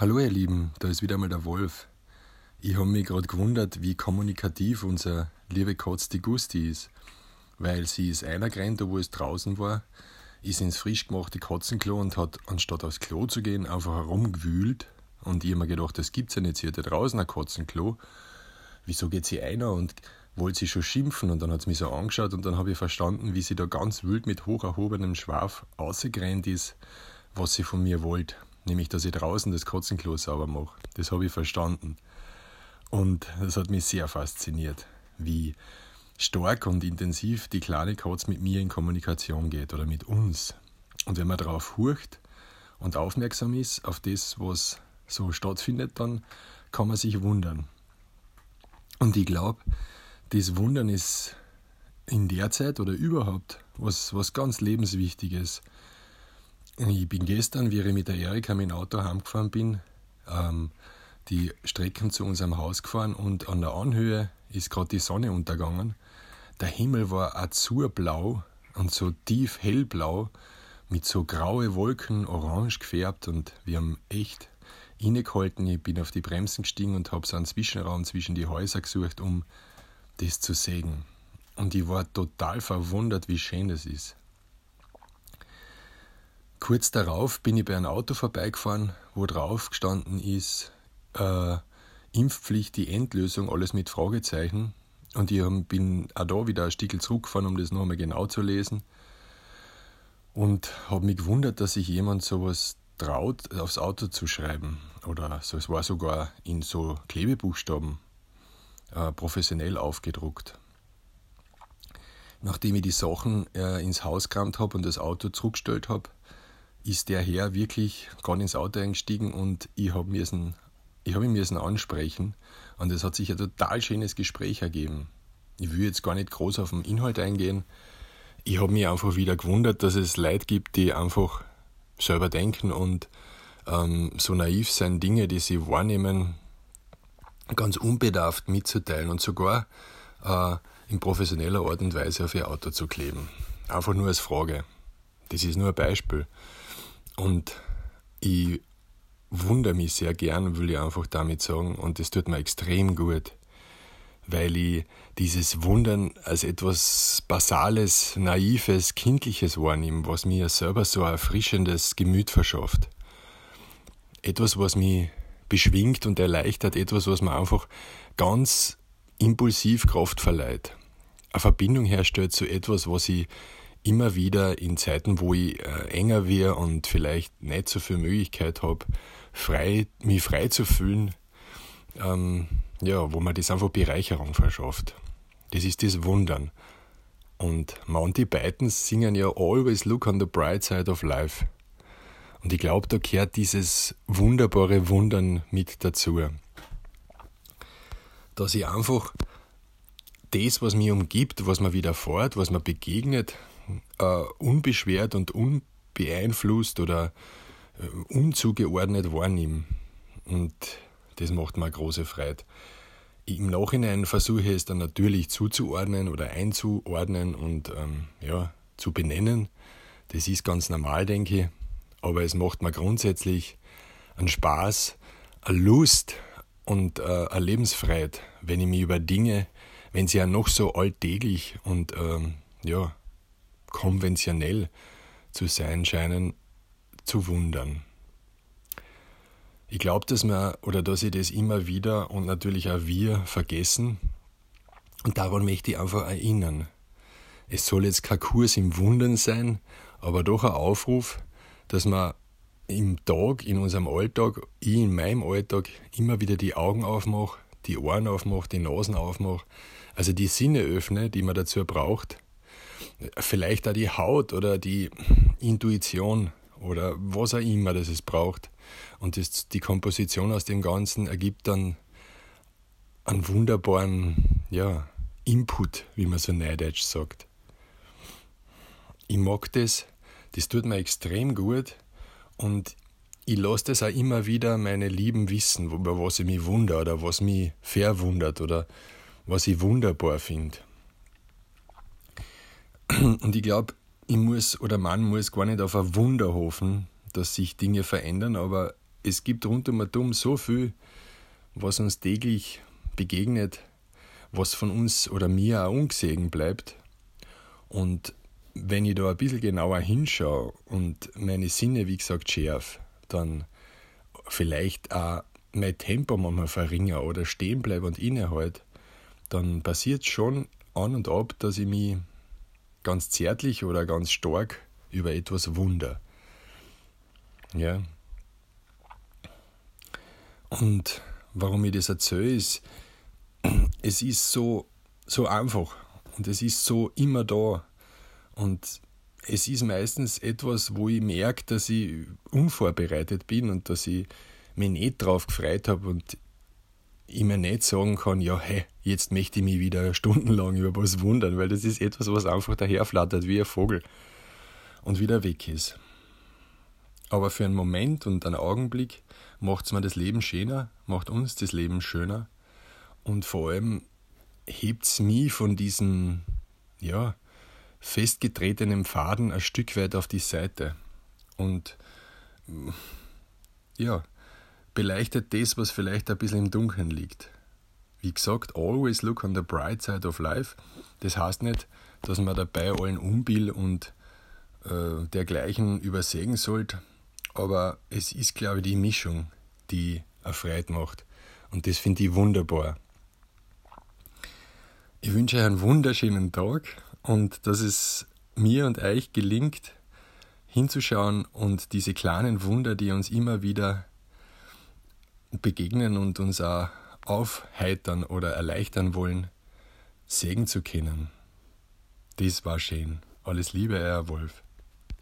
Hallo ihr Lieben, da ist wieder mal der Wolf. Ich habe mich gerade gewundert, wie kommunikativ unser liebe Katz die Gusti ist. Weil sie ist einer gerannt, wo es draußen war, ist ins frisch gemachte Katzenklo und hat, anstatt aufs Klo zu gehen, einfach herumgewühlt. Und ich habe mir gedacht, das gibt's ja nicht, sie hat ja draußen ein Katzenklo. Wieso geht sie einer und wollte sie schon schimpfen? Und dann hat sie mich so angeschaut und dann habe ich verstanden, wie sie da ganz wild mit hoch erhobenem Schwaf ausgerannt ist, was sie von mir wollte nämlich dass ich draußen das Katzenklo sauber mache. Das habe ich verstanden. Und das hat mich sehr fasziniert, wie stark und intensiv die kleine Katze mit mir in Kommunikation geht oder mit uns. Und wenn man darauf hurcht und aufmerksam ist auf das, was so stattfindet, dann kann man sich wundern. Und ich glaube, das Wundern ist in der Zeit oder überhaupt was, was ganz Lebenswichtiges. Ich bin gestern, wie ich mit der Erika mit dem Auto heimgefahren bin, ähm, die Strecken zu unserem Haus gefahren und an der Anhöhe ist gerade die Sonne untergegangen. Der Himmel war azurblau und so tief hellblau mit so graue Wolken orange gefärbt und wir haben echt innegehalten. Ich bin auf die Bremsen gestiegen und habe so einen Zwischenraum zwischen die Häuser gesucht, um das zu sehen. Und ich war total verwundert, wie schön das ist. Kurz darauf bin ich bei einem Auto vorbeigefahren, wo drauf gestanden ist, äh, Impfpflicht, die Endlösung, alles mit Fragezeichen. Und ich bin auch da wieder ein Stück zurückgefahren, um das nochmal genau zu lesen. Und habe mich gewundert, dass sich jemand sowas traut, aufs Auto zu schreiben. Oder so, es war sogar in so Klebebuchstaben äh, professionell aufgedruckt. Nachdem ich die Sachen äh, ins Haus gerammt habe und das Auto zurückgestellt habe, ist der Herr wirklich gerade ins Auto eingestiegen und ich habe müssen, ich ihn müssen ansprechen und es hat sich ein total schönes Gespräch ergeben. Ich will jetzt gar nicht groß auf den Inhalt eingehen. Ich habe mich einfach wieder gewundert, dass es Leute gibt, die einfach selber denken und ähm, so naiv sein, Dinge, die sie wahrnehmen, ganz unbedarft mitzuteilen und sogar äh, in professioneller Art und Weise auf ihr Auto zu kleben. Einfach nur als Frage. Das ist nur ein Beispiel. Und ich wundere mich sehr gern, will ich einfach damit sagen, und das tut mir extrem gut, weil ich dieses Wundern als etwas Basales, Naives, Kindliches wahrnehme, was mir selber so ein erfrischendes Gemüt verschafft. Etwas, was mich beschwingt und erleichtert, etwas, was mir einfach ganz impulsiv Kraft verleiht. Eine Verbindung herstellt zu etwas, was ich immer wieder in Zeiten, wo ich äh, enger wäre und vielleicht nicht so viel Möglichkeit habe, frei, mich frei zu fühlen, ähm, ja, wo man das einfach Bereicherung verschafft. Das ist das Wundern. Und Monty Python singen ja Always look on the bright side of life. Und ich glaube, da gehört dieses wunderbare Wundern mit dazu. Dass ich einfach das, was mich umgibt, was mir widerfährt, was mir begegnet, äh, unbeschwert und unbeeinflusst oder äh, unzugeordnet wahrnehme. Und das macht mir eine große Freude. Im Nachhinein versuche ich es dann natürlich zuzuordnen oder einzuordnen und ähm, ja, zu benennen. Das ist ganz normal, denke ich. Aber es macht mir grundsätzlich einen Spaß, eine Lust und äh, eine Lebensfreiheit, wenn ich mich über Dinge, wenn sie ja noch so alltäglich und ähm, ja, konventionell zu sein scheinen, zu wundern. Ich glaube, dass wir oder dass ich das immer wieder und natürlich auch wir vergessen. Und daran möchte ich einfach erinnern. Es soll jetzt kein Kurs im Wundern sein, aber doch ein Aufruf, dass man im Tag, in unserem Alltag, ich in meinem Alltag immer wieder die Augen aufmache, die Ohren aufmache, die Nasen aufmache, also die Sinne öffne, die man dazu braucht, vielleicht auch die Haut oder die Intuition oder was auch immer das es braucht. Und das, die Komposition aus dem Ganzen ergibt dann einen wunderbaren ja, Input, wie man so neidisch sagt. Ich mag das, das tut mir extrem gut und ich lasse das auch immer wieder meine Lieben wissen, über was ich mich wundere oder was mich verwundert oder was ich wunderbar finde. Und ich glaube, ich muss oder man muss gar nicht auf ein Wunder hoffen, dass sich Dinge verändern, aber es gibt rund um und so viel, was uns täglich begegnet, was von uns oder mir auch ungesehen bleibt. Und wenn ich da ein bisschen genauer hinschaue und meine Sinne, wie gesagt, schärf, dann vielleicht auch mein Tempo manchmal verringere oder stehen bleibe und innehalte, dann passiert schon an und ab, dass ich mich ganz zärtlich oder ganz stark über etwas wunder. Ja. Und warum ich das erzähle, ist, es ist so, so einfach und es ist so immer da. Und es ist meistens etwas, wo ich merke, dass ich unvorbereitet bin und dass ich mich nicht drauf gefreut habe und ich mir nicht sagen kann, ja, hey, jetzt möchte ich mich wieder stundenlang über was wundern, weil das ist etwas, was einfach daherflattert wie ein Vogel und wieder weg ist. Aber für einen Moment und einen Augenblick macht es mir das Leben schöner, macht uns das Leben schöner und vor allem hebt es mich von diesem, ja, festgetretenen Faden ein Stück weit auf die Seite. Und ja, beleuchtet das, was vielleicht ein bisschen im Dunkeln liegt. Wie gesagt, always look on the bright side of life. Das heißt nicht, dass man dabei allen Unbill und äh, dergleichen übersägen sollte, aber es ist, glaube ich, die Mischung, die erfreut macht. Und das finde ich wunderbar. Ich wünsche euch einen wunderschönen Tag und dass es mir und euch gelingt, hinzuschauen und diese kleinen Wunder, die uns immer wieder begegnen und uns auch aufheitern oder erleichtern wollen, sehen zu können. Das war schön. Alles Liebe, euer Wolf.